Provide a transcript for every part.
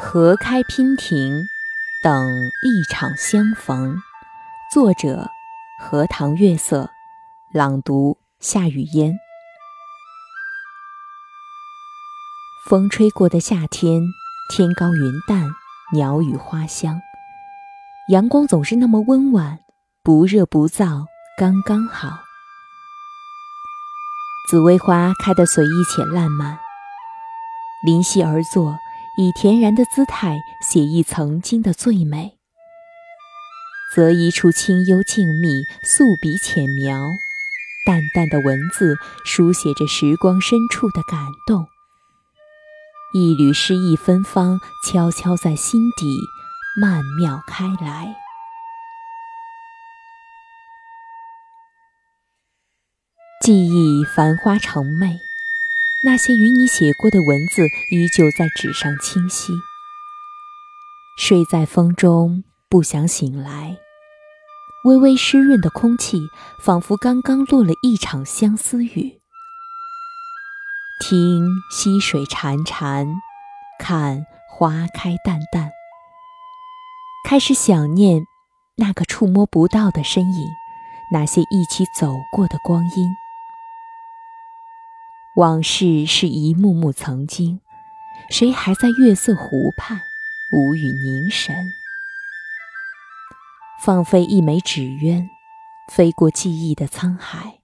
河开娉婷，等一场相逢。作者：荷塘月色。朗读：夏雨嫣。风吹过的夏天，天高云淡，鸟语花香，阳光总是那么温婉，不热不燥，刚刚好。紫薇花开得随意且烂漫，临溪而坐。以恬然的姿态写意曾经的最美，择一处清幽静谧，素笔浅描，淡淡的文字书写着时光深处的感动。一缕诗意芬芳，悄悄在心底曼妙开来。记忆繁花成魅。那些与你写过的文字，依旧在纸上清晰。睡在风中，不想醒来。微微湿润的空气，仿佛刚刚落了一场相思雨。听溪水潺潺，看花开淡淡。开始想念那个触摸不到的身影，那些一起走过的光阴。往事是一幕幕曾经，谁还在月色湖畔无语凝神？放飞一枚纸鸢，飞过记忆的沧海。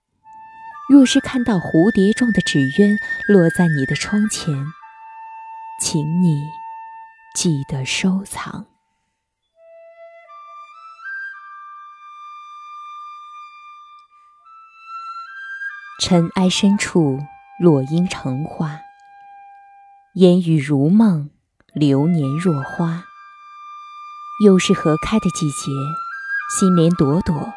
若是看到蝴蝶状的纸鸢落在你的窗前，请你记得收藏。尘埃深处。落英成花，烟雨如梦，流年若花。又是荷开的季节，心莲朵朵，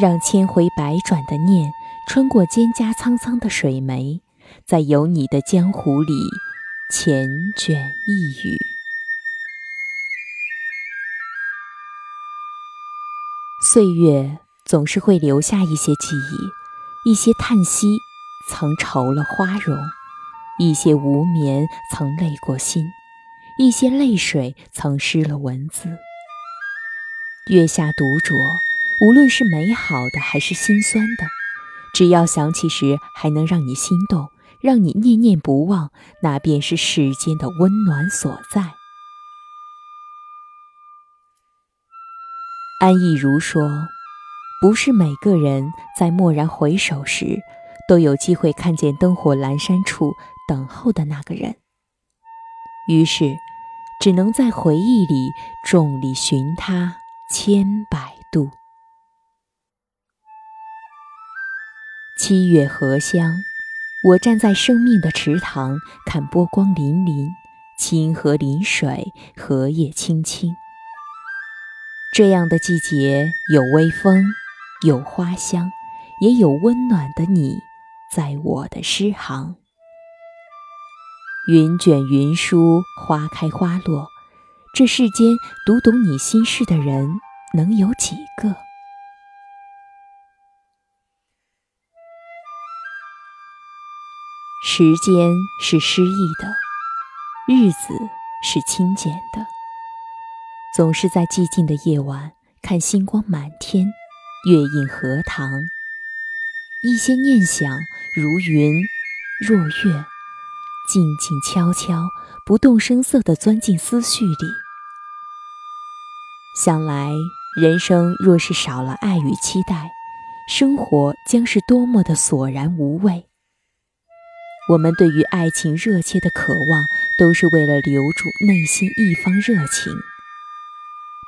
让千回百转的念穿过蒹葭苍苍的水湄，在有你的江湖里缱绻一语。岁月总是会留下一些记忆，一些叹息。曾愁了花容，一些无眠曾累过心，一些泪水曾湿了文字。月下独酌，无论是美好的还是心酸的，只要想起时还能让你心动，让你念念不忘，那便是世间的温暖所在。安逸如说：“不是每个人在蓦然回首时。”都有机会看见灯火阑珊处等候的那个人，于是只能在回忆里众里寻他千百度。七月荷香，我站在生命的池塘，看波光粼粼，清河临水，荷叶青青。这样的季节，有微风，有花香，也有温暖的你。在我的诗行，云卷云舒，花开花落，这世间读懂你心事的人能有几个？时间是诗意的，日子是清简的，总是在寂静的夜晚，看星光满天，月映荷塘。一些念想如云若月，静静悄悄、不动声色地钻进思绪里。想来，人生若是少了爱与期待，生活将是多么的索然无味。我们对于爱情热切的渴望，都是为了留住内心一方热情。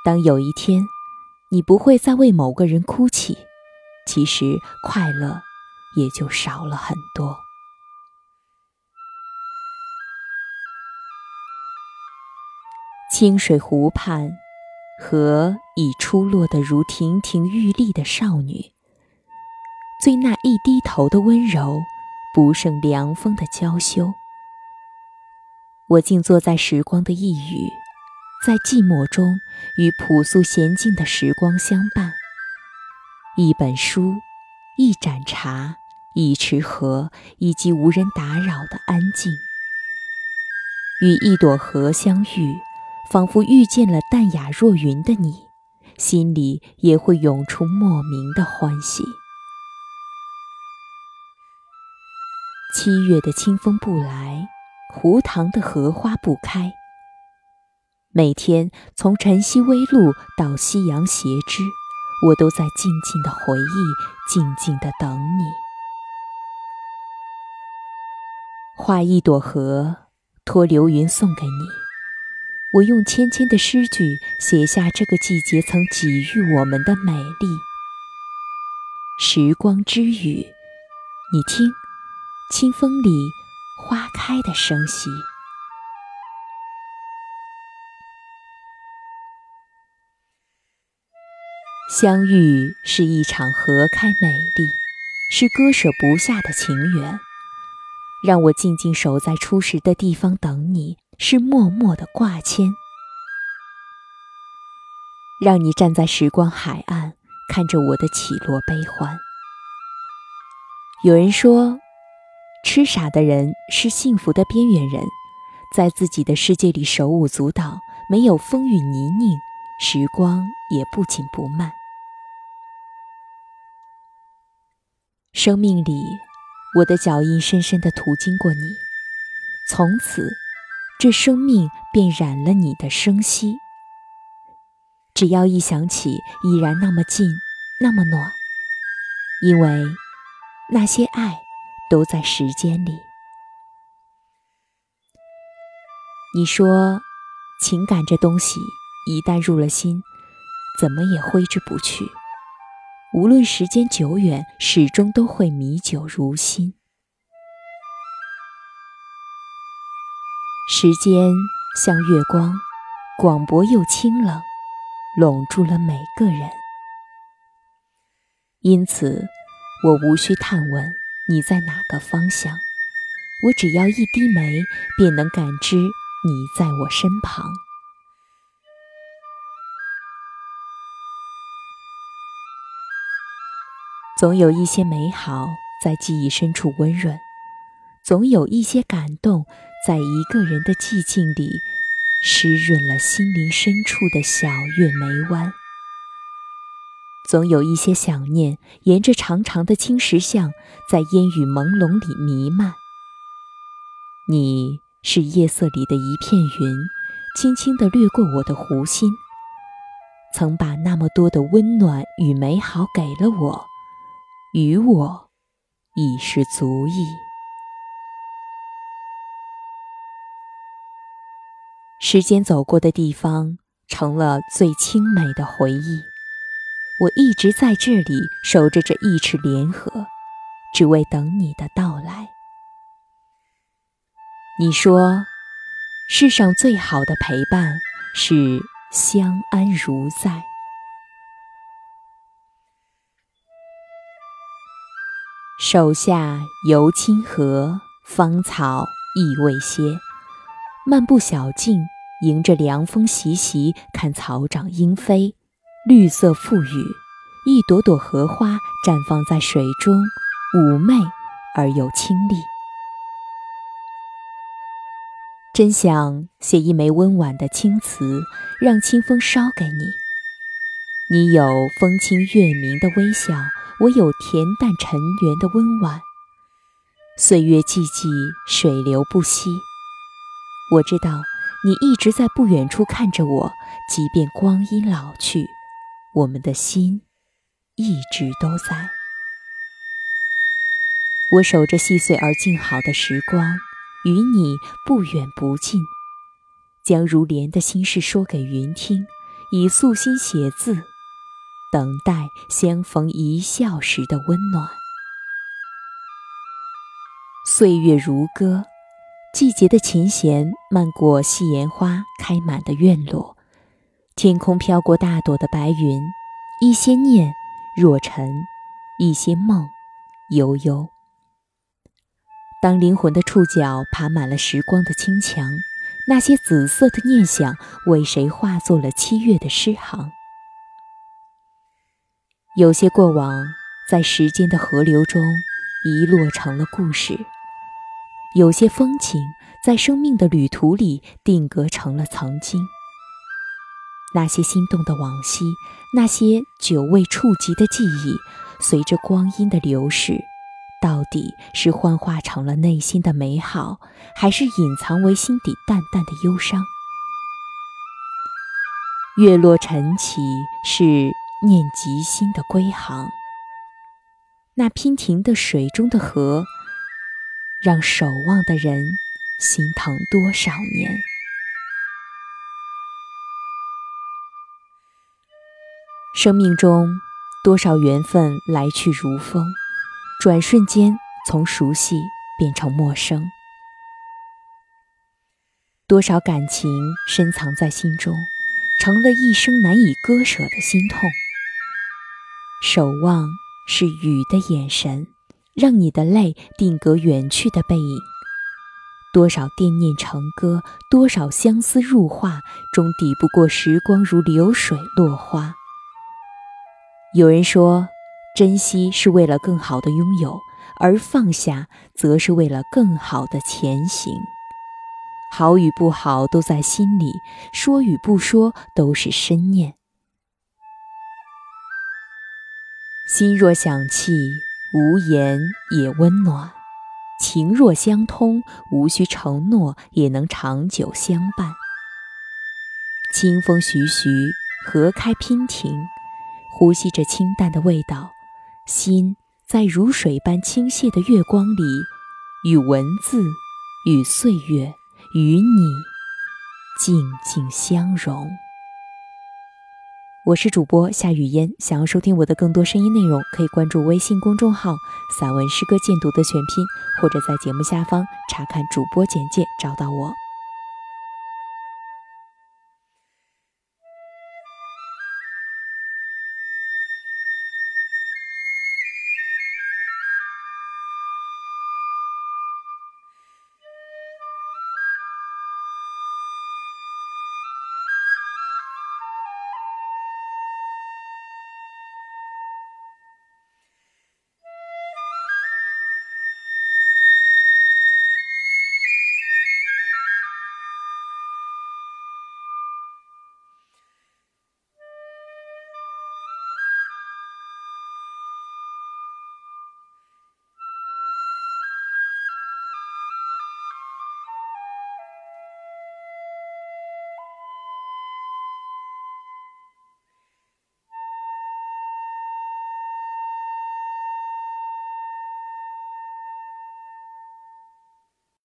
当有一天，你不会再为某个人哭泣，其实快乐。也就少了很多。清水湖畔，荷已出落得如亭亭玉立的少女，最那一低头的温柔，不胜凉风的娇羞。我静坐在时光的一隅，在寂寞中与朴素娴静的时光相伴。一本书，一盏茶。一池荷，以及无人打扰的安静，与一朵荷相遇，仿佛遇见了淡雅若云的你，心里也会涌出莫名的欢喜。七月的清风不来，湖塘的荷花不开。每天从晨曦微露到夕阳斜枝，我都在静静的回忆，静静的等你。画一朵荷，托流云送给你。我用芊芊的诗句写下这个季节曾给予我们的美丽。时光之语，你听，清风里花开的声息。相遇是一场合开美丽，是割舍不下的情缘。让我静静守在初识的地方等你，是默默的挂牵；让你站在时光海岸，看着我的起落悲欢。有人说，痴傻的人是幸福的边缘人，在自己的世界里手舞足蹈，没有风雨泥泞，时光也不紧不慢。生命里。我的脚印深深地途经过你，从此，这生命便染了你的生息。只要一想起，依然那么近，那么暖，因为那些爱都在时间里。你说，情感这东西一旦入了心，怎么也挥之不去。无论时间久远，始终都会弥久如新。时间像月光，广博又清冷，笼住了每个人。因此，我无需探问你在哪个方向，我只要一低眉，便能感知你在我身旁。总有一些美好在记忆深处温润，总有一些感动在一个人的寂静里湿润了心灵深处的小月眉弯，总有一些想念沿着长长的青石巷在烟雨朦胧里弥漫。你是夜色里的一片云，轻轻地掠过我的湖心，曾把那么多的温暖与美好给了我。与我已是足矣。时间走过的地方，成了最清美的回忆。我一直在这里守着这一尺莲河，只为等你的到来。你说，世上最好的陪伴是相安如在。手下游清河，芳草亦未歇。漫步小径，迎着凉风习习，看草长莺飞，绿色馥郁。一朵朵荷花绽放在水中，妩媚而又清丽。真想写一枚温婉的青瓷，让清风捎给你。你有风清月明的微笑。我有恬淡尘缘的温婉，岁月寂寂，水流不息。我知道你一直在不远处看着我，即便光阴老去，我们的心一直都在。我守着细碎而静好的时光，与你不远不近，将如莲的心事说给云听，以素心写字。等待相逢一笑时的温暖。岁月如歌，季节的琴弦漫过细盐花开满的院落，天空飘过大朵的白云，一些念若尘，一些梦悠悠。当灵魂的触角爬满了时光的青墙，那些紫色的念想为谁化作了七月的诗行？有些过往，在时间的河流中遗落成了故事；有些风景，在生命的旅途里定格成了曾经。那些心动的往昔，那些久未触及的记忆，随着光阴的流逝，到底是幻化成了内心的美好，还是隐藏为心底淡淡的忧伤？月落晨起，是念及心的归航。那娉婷的水中的河，让守望的人心疼多少年？生命中多少缘分来去如风，转瞬间从熟悉变成陌生。多少感情深藏在心中，成了一生难以割舍的心痛。守望是雨的眼神，让你的泪定格远去的背影。多少惦念成歌，多少相思入画，终抵不过时光如流水落花。有人说，珍惜是为了更好的拥有，而放下则是为了更好的前行。好与不好都在心里，说与不说都是深念。心若响契，无言也温暖；情若相通，无需承诺也能长久相伴。清风徐徐，荷开娉婷。呼吸着清淡的味道，心在如水般倾泻的月光里，与文字、与岁月、与你静静相融。我是主播夏雨嫣，想要收听我的更多声音内容，可以关注微信公众号“散文诗歌鉴读”的全拼，或者在节目下方查看主播简介找到我。